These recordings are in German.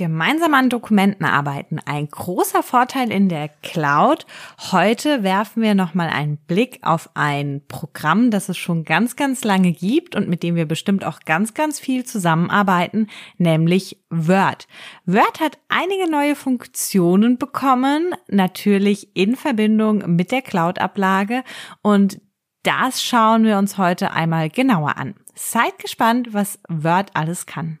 Gemeinsam an Dokumenten arbeiten, ein großer Vorteil in der Cloud. Heute werfen wir nochmal einen Blick auf ein Programm, das es schon ganz, ganz lange gibt und mit dem wir bestimmt auch ganz, ganz viel zusammenarbeiten, nämlich Word. Word hat einige neue Funktionen bekommen, natürlich in Verbindung mit der Cloud-Ablage und das schauen wir uns heute einmal genauer an. Seid gespannt, was Word alles kann.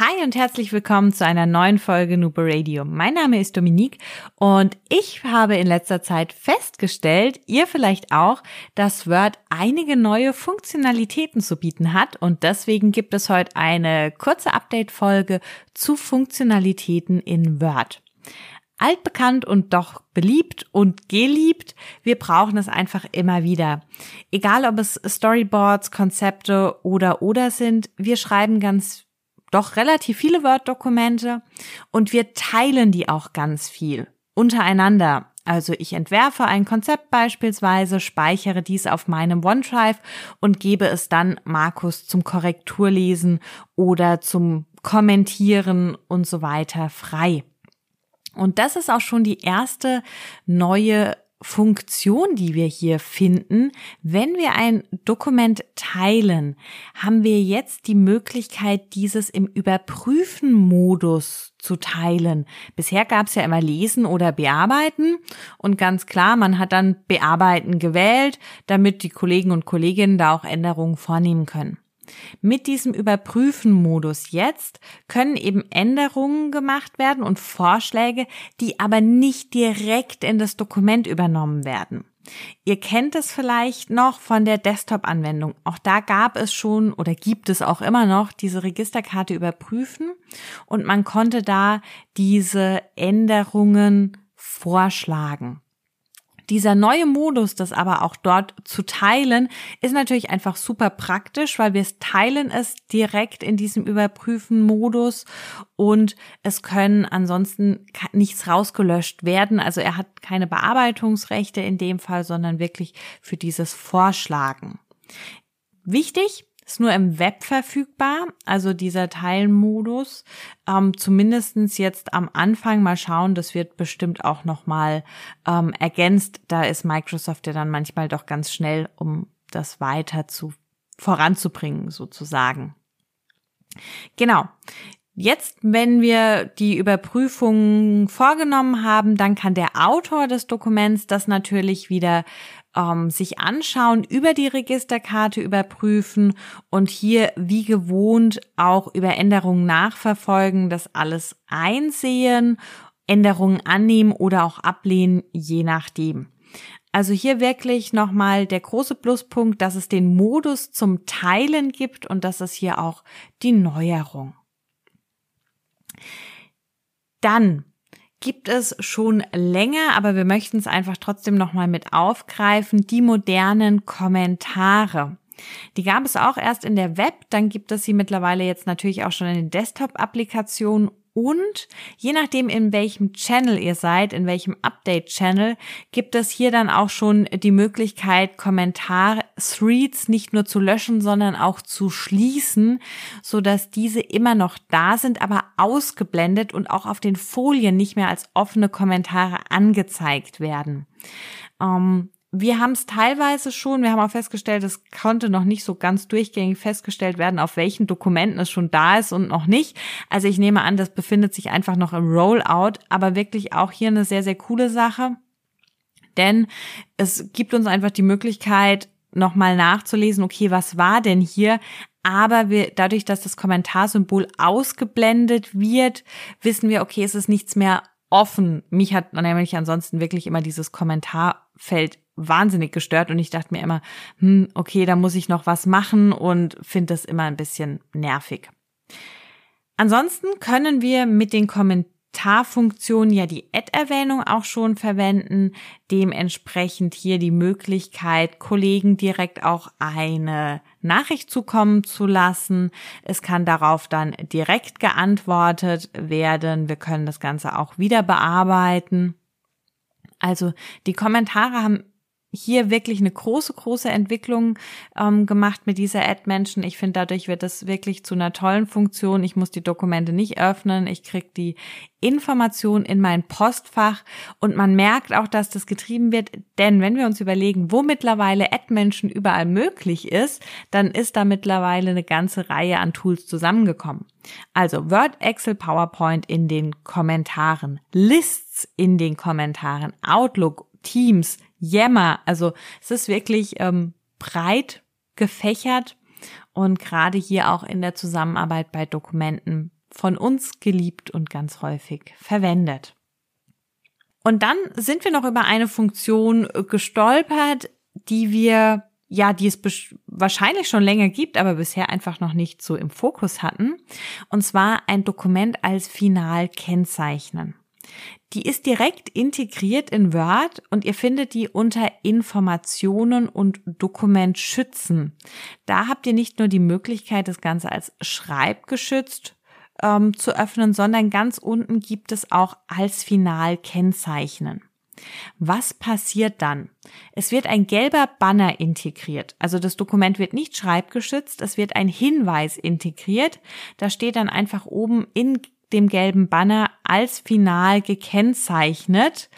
Hi und herzlich willkommen zu einer neuen Folge Nubo Radio. Mein Name ist Dominique und ich habe in letzter Zeit festgestellt, ihr vielleicht auch, dass Word einige neue Funktionalitäten zu bieten hat und deswegen gibt es heute eine kurze Update-Folge zu Funktionalitäten in Word altbekannt und doch beliebt und geliebt. Wir brauchen es einfach immer wieder. Egal ob es Storyboards, Konzepte oder oder sind, wir schreiben ganz doch relativ viele Word-Dokumente und wir teilen die auch ganz viel untereinander. Also ich entwerfe ein Konzept beispielsweise, speichere dies auf meinem OneDrive und gebe es dann Markus zum Korrekturlesen oder zum Kommentieren und so weiter frei. Und das ist auch schon die erste neue Funktion, die wir hier finden. Wenn wir ein Dokument teilen, haben wir jetzt die Möglichkeit, dieses im Überprüfen-Modus zu teilen. Bisher gab es ja immer Lesen oder Bearbeiten und ganz klar, man hat dann Bearbeiten gewählt, damit die Kollegen und Kolleginnen da auch Änderungen vornehmen können. Mit diesem Überprüfen-Modus jetzt können eben Änderungen gemacht werden und Vorschläge, die aber nicht direkt in das Dokument übernommen werden. Ihr kennt es vielleicht noch von der Desktop-Anwendung. Auch da gab es schon oder gibt es auch immer noch diese Registerkarte überprüfen und man konnte da diese Änderungen vorschlagen. Dieser neue Modus, das aber auch dort zu teilen, ist natürlich einfach super praktisch, weil wir es teilen es direkt in diesem Überprüfen-Modus und es können ansonsten nichts rausgelöscht werden. Also er hat keine Bearbeitungsrechte in dem Fall, sondern wirklich für dieses Vorschlagen. Wichtig, ist nur im Web verfügbar, also dieser Teilmodus. Ähm, zumindestens jetzt am Anfang mal schauen, das wird bestimmt auch nochmal ähm, ergänzt. Da ist Microsoft ja dann manchmal doch ganz schnell, um das weiter zu voranzubringen, sozusagen. Genau. Jetzt, wenn wir die Überprüfung vorgenommen haben, dann kann der Autor des Dokuments das natürlich wieder ähm, sich anschauen, über die Registerkarte überprüfen und hier wie gewohnt auch über Änderungen nachverfolgen, das alles einsehen, Änderungen annehmen oder auch ablehnen, je nachdem. Also hier wirklich nochmal der große Pluspunkt, dass es den Modus zum Teilen gibt und das ist hier auch die Neuerung. Dann gibt es schon länger, aber wir möchten es einfach trotzdem nochmal mit aufgreifen, die modernen Kommentare. Die gab es auch erst in der Web, dann gibt es sie mittlerweile jetzt natürlich auch schon in den Desktop-Applikationen und je nachdem, in welchem Channel ihr seid, in welchem Update-Channel, gibt es hier dann auch schon die Möglichkeit, Kommentar-Threads nicht nur zu löschen, sondern auch zu schließen, so dass diese immer noch da sind, aber ausgeblendet und auch auf den Folien nicht mehr als offene Kommentare angezeigt werden. Ähm, wir haben es teilweise schon, wir haben auch festgestellt, es konnte noch nicht so ganz durchgängig festgestellt werden, auf welchen Dokumenten es schon da ist und noch nicht. Also ich nehme an, das befindet sich einfach noch im Rollout, aber wirklich auch hier eine sehr, sehr coole Sache. Denn es gibt uns einfach die Möglichkeit, nochmal nachzulesen, okay, was war denn hier? Aber wir, dadurch, dass das Kommentarsymbol ausgeblendet wird, wissen wir, okay, es ist nichts mehr offen. Mich hat nämlich ansonsten wirklich immer dieses Kommentarfeld wahnsinnig gestört und ich dachte mir immer, hm, okay, da muss ich noch was machen und finde das immer ein bisschen nervig. Ansonsten können wir mit den Kommentaren Kommentarfunktion ja die Ad-Erwähnung auch schon verwenden. Dementsprechend hier die Möglichkeit, Kollegen direkt auch eine Nachricht zukommen zu lassen. Es kann darauf dann direkt geantwortet werden. Wir können das Ganze auch wieder bearbeiten. Also die Kommentare haben hier wirklich eine große, große Entwicklung ähm, gemacht mit dieser Ad-Menschen. Ich finde, dadurch wird das wirklich zu einer tollen Funktion. Ich muss die Dokumente nicht öffnen. Ich kriege die Information in mein Postfach und man merkt auch, dass das getrieben wird. Denn wenn wir uns überlegen, wo mittlerweile Ad-Menschen überall möglich ist, dann ist da mittlerweile eine ganze Reihe an Tools zusammengekommen. Also Word, Excel, PowerPoint in den Kommentaren, Lists in den Kommentaren, Outlook, Teams, Yammer. Also es ist wirklich ähm, breit gefächert und gerade hier auch in der Zusammenarbeit bei Dokumenten von uns geliebt und ganz häufig verwendet. Und dann sind wir noch über eine Funktion gestolpert, die wir, ja, die es wahrscheinlich schon länger gibt, aber bisher einfach noch nicht so im Fokus hatten. Und zwar ein Dokument als Final kennzeichnen. Die ist direkt integriert in Word und ihr findet die unter Informationen und Dokument schützen. Da habt ihr nicht nur die Möglichkeit, das Ganze als schreibgeschützt ähm, zu öffnen, sondern ganz unten gibt es auch als Final kennzeichnen. Was passiert dann? Es wird ein gelber Banner integriert. Also das Dokument wird nicht schreibgeschützt, es wird ein Hinweis integriert. Da steht dann einfach oben in dem gelben Banner als final gekennzeichnet.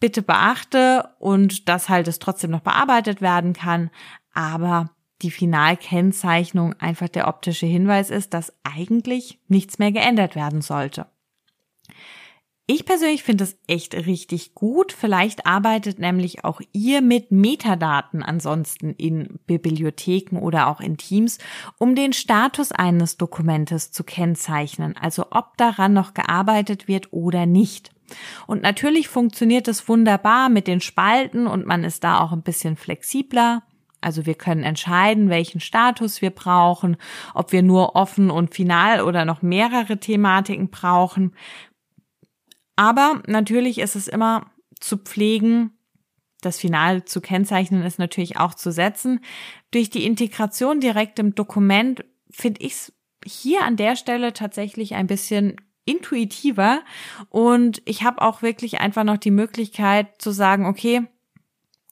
Bitte beachte und dass halt es trotzdem noch bearbeitet werden kann, aber die Finalkennzeichnung einfach der optische Hinweis ist, dass eigentlich nichts mehr geändert werden sollte. Ich persönlich finde es echt richtig gut. Vielleicht arbeitet nämlich auch ihr mit Metadaten ansonsten in Bibliotheken oder auch in Teams, um den Status eines Dokumentes zu kennzeichnen, also ob daran noch gearbeitet wird oder nicht. Und natürlich funktioniert es wunderbar mit den Spalten und man ist da auch ein bisschen flexibler. Also wir können entscheiden, welchen Status wir brauchen, ob wir nur offen und final oder noch mehrere Thematiken brauchen. Aber natürlich ist es immer zu pflegen, das Final zu kennzeichnen ist natürlich auch zu setzen. Durch die Integration direkt im Dokument finde ich es hier an der Stelle tatsächlich ein bisschen intuitiver und ich habe auch wirklich einfach noch die Möglichkeit zu sagen, okay,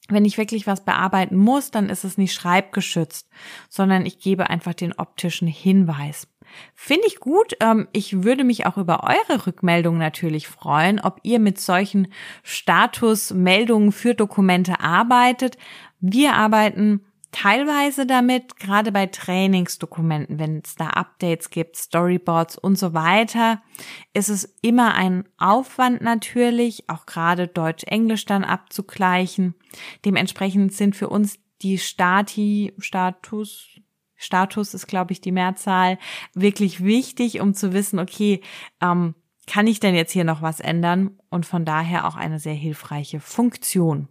wenn ich wirklich was bearbeiten muss, dann ist es nicht schreibgeschützt, sondern ich gebe einfach den optischen Hinweis. Finde ich gut. Ähm, ich würde mich auch über eure Rückmeldungen natürlich freuen, ob ihr mit solchen Statusmeldungen für Dokumente arbeitet. Wir arbeiten teilweise damit, gerade bei Trainingsdokumenten, wenn es da Updates gibt, Storyboards und so weiter, ist es immer ein Aufwand natürlich, auch gerade Deutsch-Englisch dann abzugleichen. Dementsprechend sind für uns die Stati, Status, Status ist, glaube ich, die Mehrzahl, wirklich wichtig, um zu wissen, okay, ähm, kann ich denn jetzt hier noch was ändern? Und von daher auch eine sehr hilfreiche Funktion.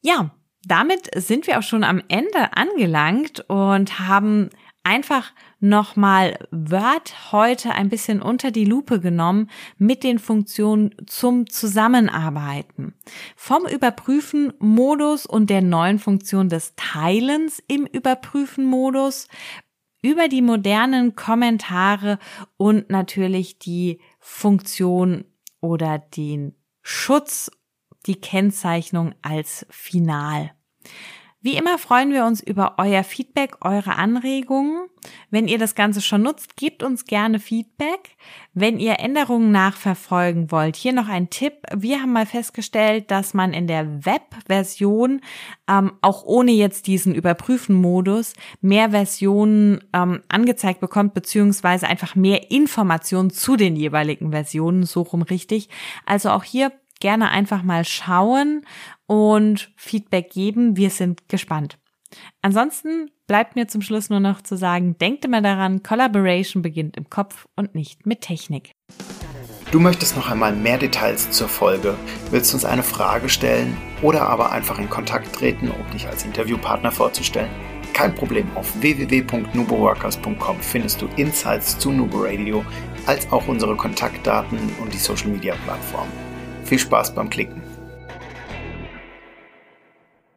Ja, damit sind wir auch schon am Ende angelangt und haben einfach nochmal Word heute ein bisschen unter die Lupe genommen mit den Funktionen zum Zusammenarbeiten. Vom Überprüfen-Modus und der neuen Funktion des Teilens im Überprüfen-Modus über die modernen Kommentare und natürlich die Funktion oder den Schutz, die Kennzeichnung als Final. Wie immer freuen wir uns über euer Feedback, eure Anregungen. Wenn ihr das Ganze schon nutzt, gebt uns gerne Feedback. Wenn ihr Änderungen nachverfolgen wollt, hier noch ein Tipp. Wir haben mal festgestellt, dass man in der Web-Version, ähm, auch ohne jetzt diesen Überprüfen-Modus, mehr Versionen ähm, angezeigt bekommt, beziehungsweise einfach mehr Informationen zu den jeweiligen Versionen, so rum richtig. Also auch hier gerne einfach mal schauen und Feedback geben. Wir sind gespannt. Ansonsten bleibt mir zum Schluss nur noch zu sagen, denkt immer daran, Collaboration beginnt im Kopf und nicht mit Technik. Du möchtest noch einmal mehr Details zur Folge, willst uns eine Frage stellen oder aber einfach in Kontakt treten, um dich als Interviewpartner vorzustellen? Kein Problem, auf www.nuboworkers.com findest du Insights zu Nubo Radio, als auch unsere Kontaktdaten und die Social Media Plattform. Viel Spaß beim Klicken.